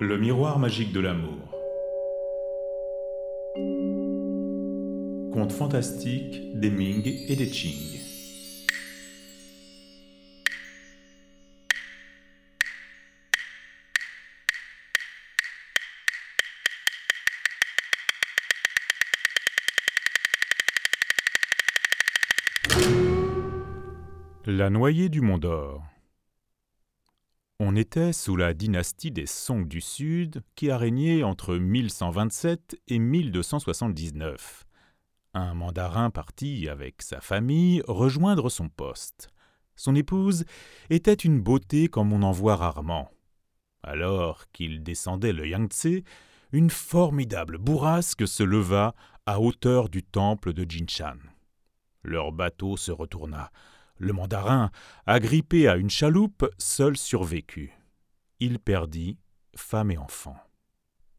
Le miroir magique de l'amour. Conte fantastique des Ming et des Qing. La noyée du Mont d'Or. On était sous la dynastie des Song du Sud qui a régné entre 1127 et 1279. Un mandarin partit avec sa famille rejoindre son poste. Son épouse était une beauté comme on en voit rarement. Alors qu'il descendait le Yangtze, une formidable bourrasque se leva à hauteur du temple de Jinshan. Leur bateau se retourna. Le mandarin, agrippé à une chaloupe, seul survécut. Il perdit femme et enfant.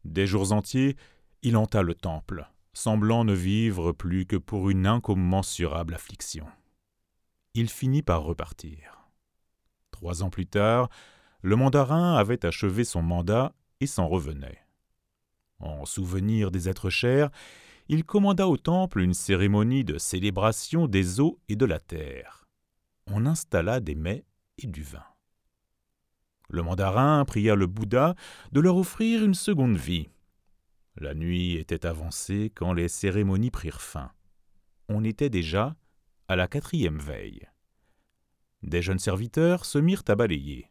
Des jours entiers, il hanta le temple, semblant ne vivre plus que pour une incommensurable affliction. Il finit par repartir. Trois ans plus tard, le mandarin avait achevé son mandat et s'en revenait. En souvenir des êtres chers, il commanda au temple une cérémonie de célébration des eaux et de la terre on installa des mets et du vin. Le mandarin pria le Bouddha de leur offrir une seconde vie. La nuit était avancée quand les cérémonies prirent fin. On était déjà à la quatrième veille. Des jeunes serviteurs se mirent à balayer.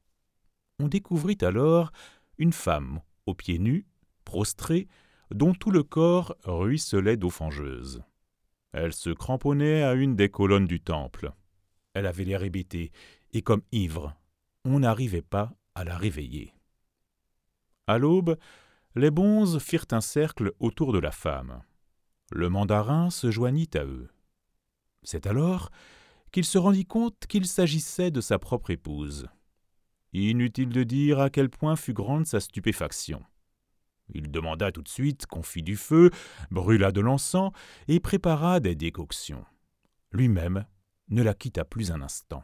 On découvrit alors une femme, aux pieds nus, prostrée, dont tout le corps ruisselait d'eau fangeuse. Elle se cramponnait à une des colonnes du temple. Elle avait l'air hébétée et comme ivre. On n'arrivait pas à la réveiller. À l'aube, les bonzes firent un cercle autour de la femme. Le mandarin se joignit à eux. C'est alors qu'il se rendit compte qu'il s'agissait de sa propre épouse. Inutile de dire à quel point fut grande sa stupéfaction. Il demanda tout de suite qu'on fît du feu, brûla de l'encens et prépara des décoctions. Lui-même ne la quitta plus un instant.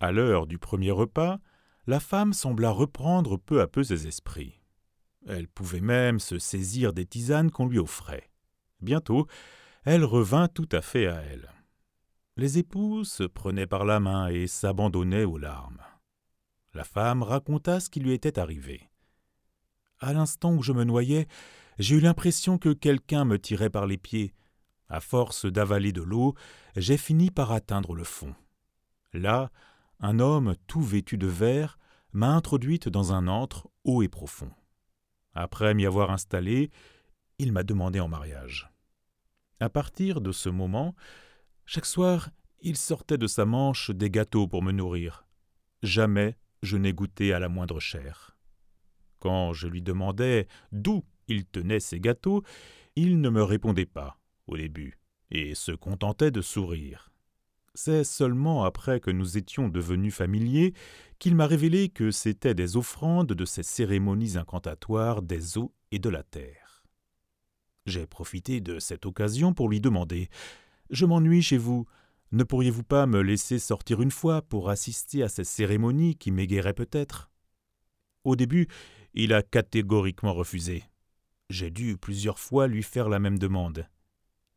À l'heure du premier repas, la femme sembla reprendre peu à peu ses esprits. Elle pouvait même se saisir des tisanes qu'on lui offrait. Bientôt, elle revint tout à fait à elle. Les époux se prenaient par la main et s'abandonnaient aux larmes. La femme raconta ce qui lui était arrivé. À l'instant où je me noyais, j'ai eu l'impression que quelqu'un me tirait par les pieds. À force d'avaler de l'eau, j'ai fini par atteindre le fond. Là, un homme tout vêtu de vert m'a introduite dans un antre haut et profond. Après m'y avoir installé, il m'a demandé en mariage. À partir de ce moment, chaque soir, il sortait de sa manche des gâteaux pour me nourrir. Jamais je n'ai goûté à la moindre chair. Quand je lui demandais d'où il tenait ces gâteaux, il ne me répondait pas au début, et se contentait de sourire. C'est seulement après que nous étions devenus familiers qu'il m'a révélé que c'étaient des offrandes de ces cérémonies incantatoires des eaux et de la terre. J'ai profité de cette occasion pour lui demander Je m'ennuie chez vous. Ne pourriez-vous pas me laisser sortir une fois pour assister à ces cérémonies qui m'égairaient peut-être? Au début, il a catégoriquement refusé. J'ai dû plusieurs fois lui faire la même demande.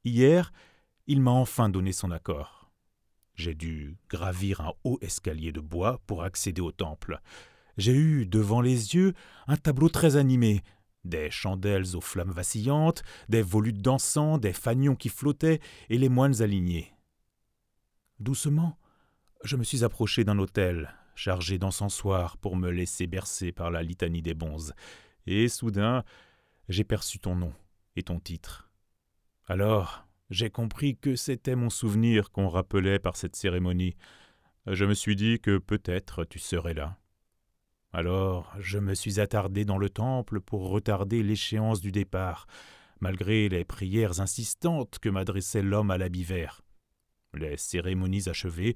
Hier, il m'a enfin donné son accord. J'ai dû gravir un haut escalier de bois pour accéder au temple. J'ai eu devant les yeux un tableau très animé, des chandelles aux flammes vacillantes, des volutes d'encens, des fanions qui flottaient et les moines alignés. Doucement, je me suis approché d'un autel chargé d'encensoirs pour me laisser bercer par la litanie des bonzes, et soudain j'ai perçu ton nom et ton titre. Alors, j'ai compris que c'était mon souvenir qu'on rappelait par cette cérémonie. Je me suis dit que peut-être tu serais là. Alors, je me suis attardé dans le temple pour retarder l'échéance du départ, malgré les prières insistantes que m'adressait l'homme à l'habit vert. Les cérémonies achevées,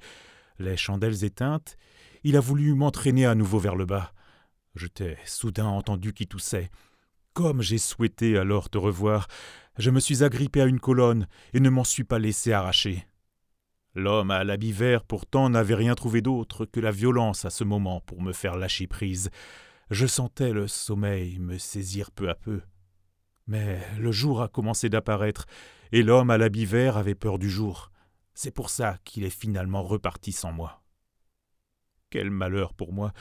les chandelles éteintes, il a voulu m'entraîner à nouveau vers le bas. Je t'ai soudain entendu qui toussait. Comme j'ai souhaité alors te revoir, je me suis agrippé à une colonne et ne m'en suis pas laissé arracher. L'homme à l'habit vert pourtant n'avait rien trouvé d'autre que la violence à ce moment pour me faire lâcher prise. Je sentais le sommeil me saisir peu à peu. Mais le jour a commencé d'apparaître, et l'homme à l'habit vert avait peur du jour. C'est pour ça qu'il est finalement reparti sans moi. Quel malheur pour moi.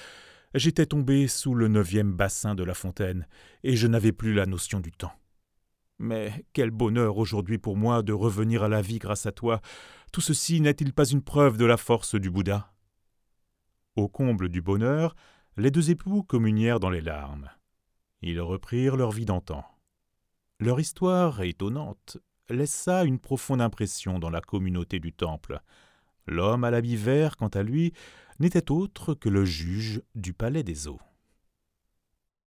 J'étais tombé sous le neuvième bassin de la fontaine, et je n'avais plus la notion du temps. Mais quel bonheur aujourd'hui pour moi de revenir à la vie grâce à toi. Tout ceci n'est-il pas une preuve de la force du Bouddha? Au comble du bonheur, les deux époux communièrent dans les larmes. Ils reprirent leur vie d'antan. Leur histoire, étonnante, laissa une profonde impression dans la communauté du temple. L'homme à l'habit vert, quant à lui, n'était autre que le juge du palais des eaux.